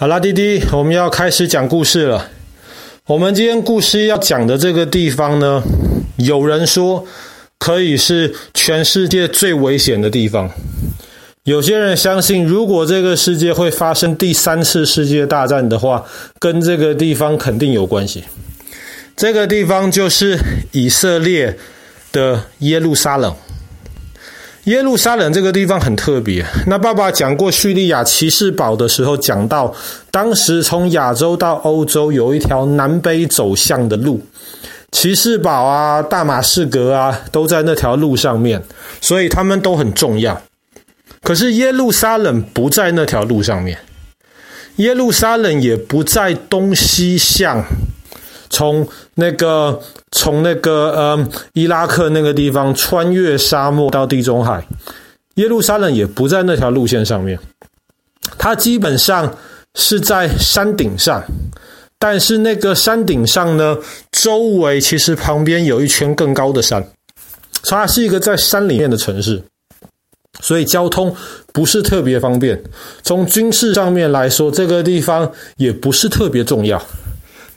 好啦，弟弟，我们要开始讲故事了。我们今天故事要讲的这个地方呢，有人说可以是全世界最危险的地方。有些人相信，如果这个世界会发生第三次世界大战的话，跟这个地方肯定有关系。这个地方就是以色列的耶路撒冷。耶路撒冷这个地方很特别。那爸爸讲过叙利亚骑士堡的时候，讲到当时从亚洲到欧洲有一条南北走向的路，骑士堡啊、大马士革啊都在那条路上面，所以他们都很重要。可是耶路撒冷不在那条路上面，耶路撒冷也不在东西向。从那个从那个呃伊拉克那个地方穿越沙漠到地中海，耶路撒冷也不在那条路线上面，它基本上是在山顶上，但是那个山顶上呢，周围其实旁边有一圈更高的山，所以它是一个在山里面的城市，所以交通不是特别方便。从军事上面来说，这个地方也不是特别重要。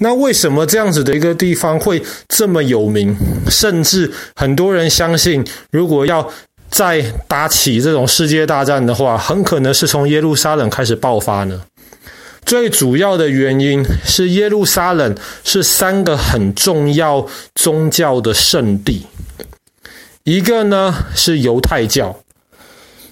那为什么这样子的一个地方会这么有名？甚至很多人相信，如果要再打起这种世界大战的话，很可能是从耶路撒冷开始爆发呢？最主要的原因是耶路撒冷是三个很重要宗教的圣地，一个呢是犹太教。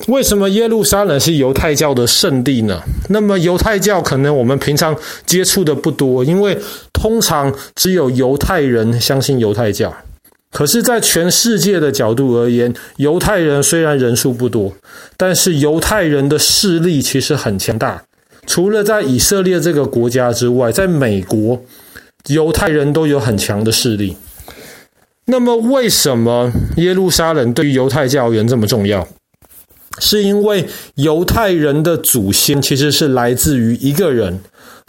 为什么耶路撒冷是犹太教的圣地呢？那么犹太教可能我们平常接触的不多，因为通常只有犹太人相信犹太教。可是，在全世界的角度而言，犹太人虽然人数不多，但是犹太人的势力其实很强大。除了在以色列这个国家之外，在美国，犹太人都有很强的势力。那么，为什么耶路撒冷对于犹太教员这么重要？是因为犹太人的祖先其实是来自于一个人，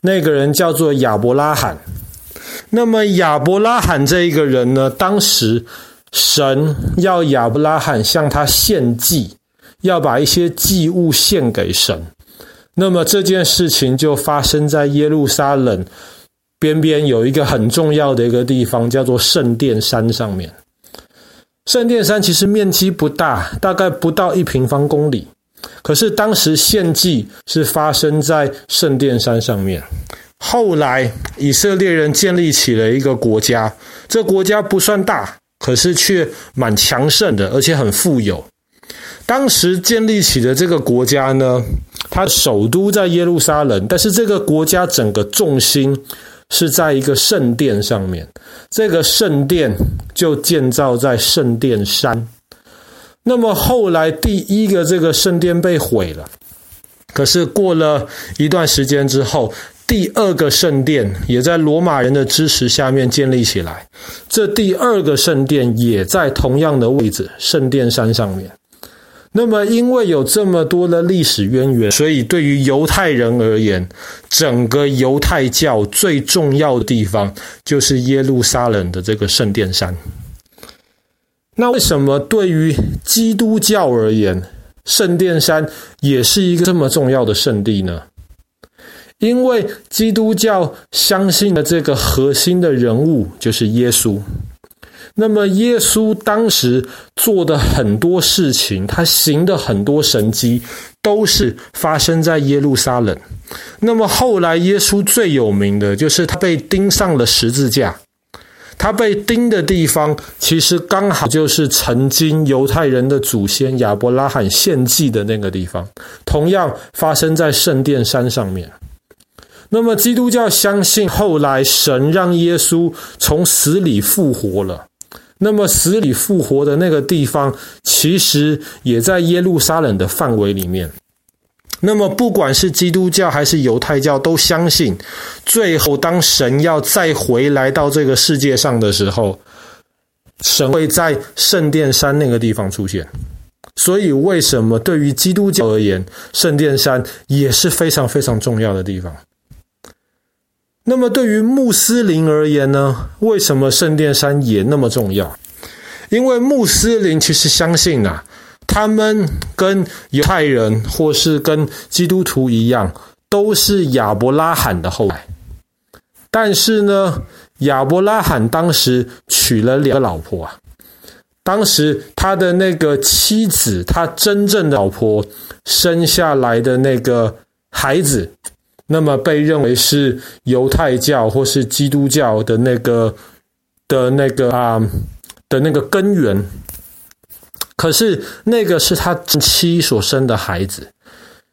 那个人叫做亚伯拉罕。那么亚伯拉罕这一个人呢，当时神要亚伯拉罕向他献祭，要把一些祭物献给神。那么这件事情就发生在耶路撒冷边边有一个很重要的一个地方，叫做圣殿山上面。圣殿山其实面积不大，大概不到一平方公里。可是当时献祭是发生在圣殿山上面。后来以色列人建立起了一个国家，这国家不算大，可是却蛮强盛的，而且很富有。当时建立起的这个国家呢，它首都在耶路撒冷，但是这个国家整个重心。是在一个圣殿上面，这个圣殿就建造在圣殿山。那么后来第一个这个圣殿被毁了，可是过了一段时间之后，第二个圣殿也在罗马人的支持下面建立起来。这第二个圣殿也在同样的位置，圣殿山上面。那么，因为有这么多的历史渊源，所以对于犹太人而言，整个犹太教最重要的地方就是耶路撒冷的这个圣殿山。那为什么对于基督教而言，圣殿山也是一个这么重要的圣地呢？因为基督教相信的这个核心的人物就是耶稣。那么，耶稣当时做的很多事情，他行的很多神迹，都是发生在耶路撒冷。那么后来，耶稣最有名的就是他被钉上了十字架。他被钉的地方，其实刚好就是曾经犹太人的祖先亚伯拉罕献祭的那个地方，同样发生在圣殿山上面。那么，基督教相信后来神让耶稣从死里复活了。那么死里复活的那个地方，其实也在耶路撒冷的范围里面。那么不管是基督教还是犹太教，都相信，最后当神要再回来到这个世界上的时候，神会在圣殿山那个地方出现。所以为什么对于基督教而言，圣殿山也是非常非常重要的地方？那么对于穆斯林而言呢？为什么圣殿山也那么重要？因为穆斯林其实相信啊，他们跟犹太人或是跟基督徒一样，都是亚伯拉罕的后代。但是呢，亚伯拉罕当时娶了两个老婆啊。当时他的那个妻子，他真正的老婆生下来的那个孩子，那么被认为是犹太教或是基督教的那个的那个啊的那个根源。可是那个是他妻所生的孩子，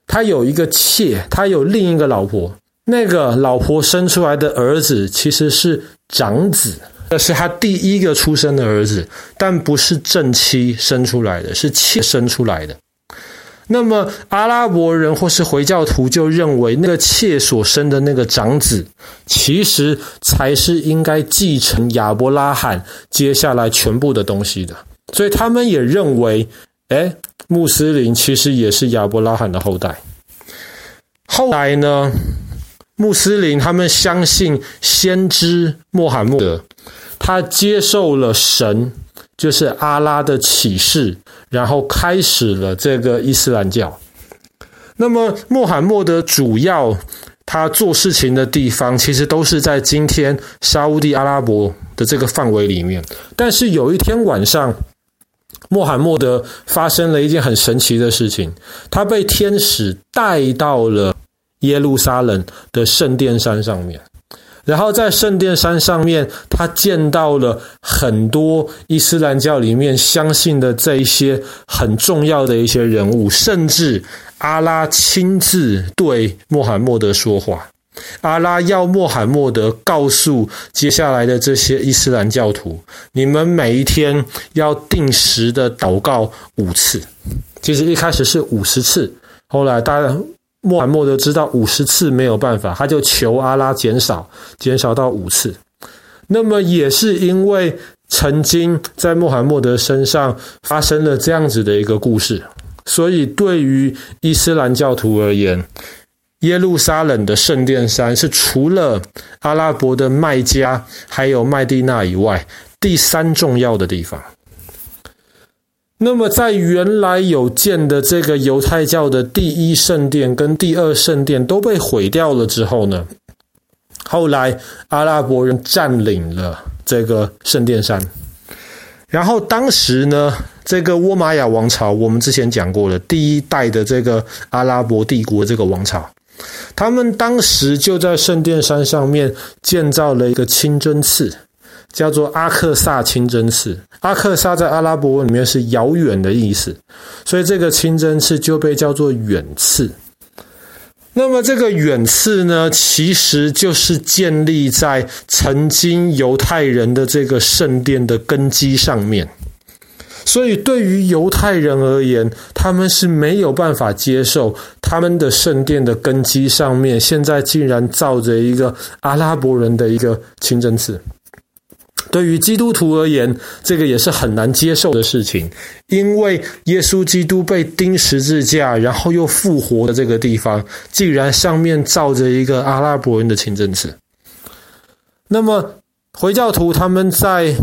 他有一个妾，他有另一个老婆。那个老婆生出来的儿子其实是长子，这是他第一个出生的儿子，但不是正妻生出来的，是妾生出来的。那么阿拉伯人或是回教徒就认为，那个妾所生的那个长子，其实才是应该继承亚伯拉罕接下来全部的东西的。所以他们也认为，诶，穆斯林其实也是亚伯拉罕的后代。后来呢？穆斯林他们相信先知穆罕默德，他接受了神，就是阿拉的启示，然后开始了这个伊斯兰教。那么穆罕默德主要他做事情的地方，其实都是在今天沙乌地阿拉伯的这个范围里面。但是有一天晚上，穆罕默德发生了一件很神奇的事情，他被天使带到了。耶路撒冷的圣殿山上面，然后在圣殿山上面，他见到了很多伊斯兰教里面相信的这一些很重要的一些人物，甚至阿拉亲自对穆罕默德说话。阿拉要穆罕默德告诉接下来的这些伊斯兰教徒：你们每一天要定时的祷告五次。其实一开始是五十次，后来大家。穆罕默德知道五十次没有办法，他就求阿拉减少，减少到五次。那么也是因为曾经在穆罕默德身上发生了这样子的一个故事，所以对于伊斯兰教徒而言，耶路撒冷的圣殿山是除了阿拉伯的麦加还有麦地那以外第三重要的地方。那么，在原来有建的这个犹太教的第一圣殿跟第二圣殿都被毁掉了之后呢，后来阿拉伯人占领了这个圣殿山，然后当时呢，这个倭玛亚王朝，我们之前讲过了，第一代的这个阿拉伯帝国这个王朝，他们当时就在圣殿山上面建造了一个清真寺。叫做阿克萨清真寺，阿克萨在阿拉伯文里面是遥远的意思，所以这个清真寺就被叫做远寺。那么这个远寺呢，其实就是建立在曾经犹太人的这个圣殿的根基上面。所以对于犹太人而言，他们是没有办法接受他们的圣殿的根基上面现在竟然造着一个阿拉伯人的一个清真寺。对于基督徒而言，这个也是很难接受的事情，因为耶稣基督被钉十字架，然后又复活的这个地方，竟然上面罩着一个阿拉伯人的清真寺。那么回教徒他们在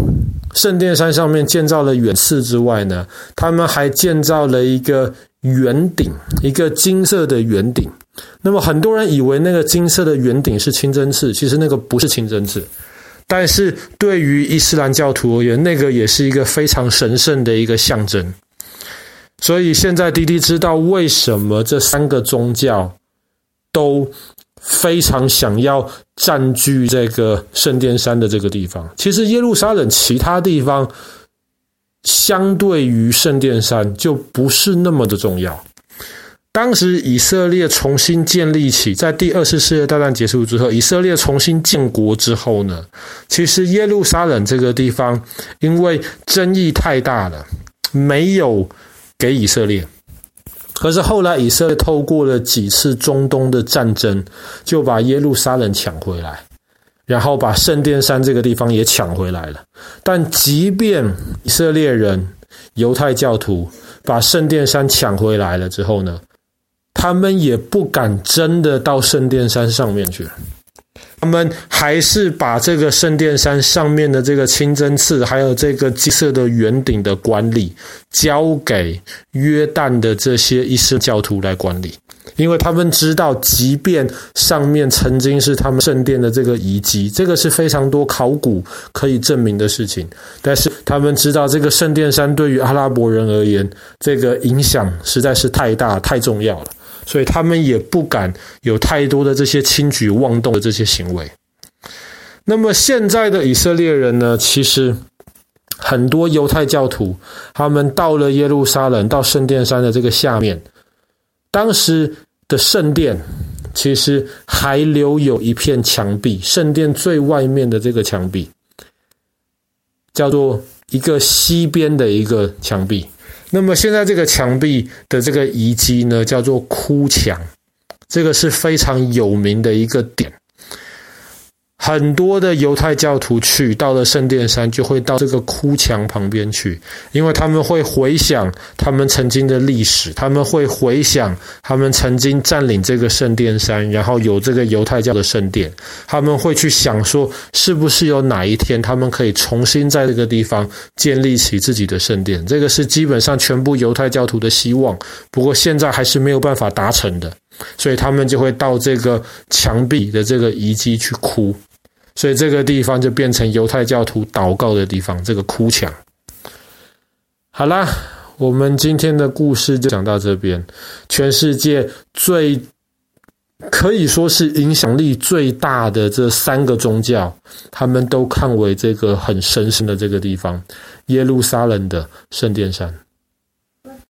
圣殿山上面建造了远寺之外呢，他们还建造了一个圆顶，一个金色的圆顶。那么很多人以为那个金色的圆顶是清真寺，其实那个不是清真寺。但是对于伊斯兰教徒而言，那个也是一个非常神圣的一个象征。所以现在滴滴知道为什么这三个宗教都非常想要占据这个圣殿山的这个地方。其实耶路撒冷其他地方相对于圣殿山就不是那么的重要。当时以色列重新建立起，在第二次世界大战结束之后，以色列重新建国之后呢，其实耶路撒冷这个地方因为争议太大了，没有给以色列。可是后来以色列透过了几次中东的战争，就把耶路撒冷抢回来，然后把圣殿山这个地方也抢回来了。但即便以色列人、犹太教徒把圣殿山抢回来了之后呢，他们也不敢真的到圣殿山上面去，他们还是把这个圣殿山上面的这个清真寺，还有这个金色的圆顶的管理，交给约旦的这些伊斯兰教徒来管理。因为他们知道，即便上面曾经是他们圣殿的这个遗迹，这个是非常多考古可以证明的事情。但是他们知道，这个圣殿山对于阿拉伯人而言，这个影响实在是太大、太重要了，所以他们也不敢有太多的这些轻举妄动的这些行为。那么现在的以色列人呢，其实很多犹太教徒，他们到了耶路撒冷，到圣殿山的这个下面。当时的圣殿其实还留有一片墙壁，圣殿最外面的这个墙壁叫做一个西边的一个墙壁。那么现在这个墙壁的这个遗迹呢，叫做哭墙，这个是非常有名的一个点。很多的犹太教徒去到了圣殿山，就会到这个哭墙旁边去，因为他们会回想他们曾经的历史，他们会回想他们曾经占领这个圣殿山，然后有这个犹太教的圣殿，他们会去想说，是不是有哪一天他们可以重新在这个地方建立起自己的圣殿？这个是基本上全部犹太教徒的希望，不过现在还是没有办法达成的，所以他们就会到这个墙壁的这个遗迹去哭。所以这个地方就变成犹太教徒祷告的地方，这个哭墙。好啦，我们今天的故事就讲到这边。全世界最可以说是影响力最大的这三个宗教，他们都看为这个很神圣的这个地方——耶路撒冷的圣殿山。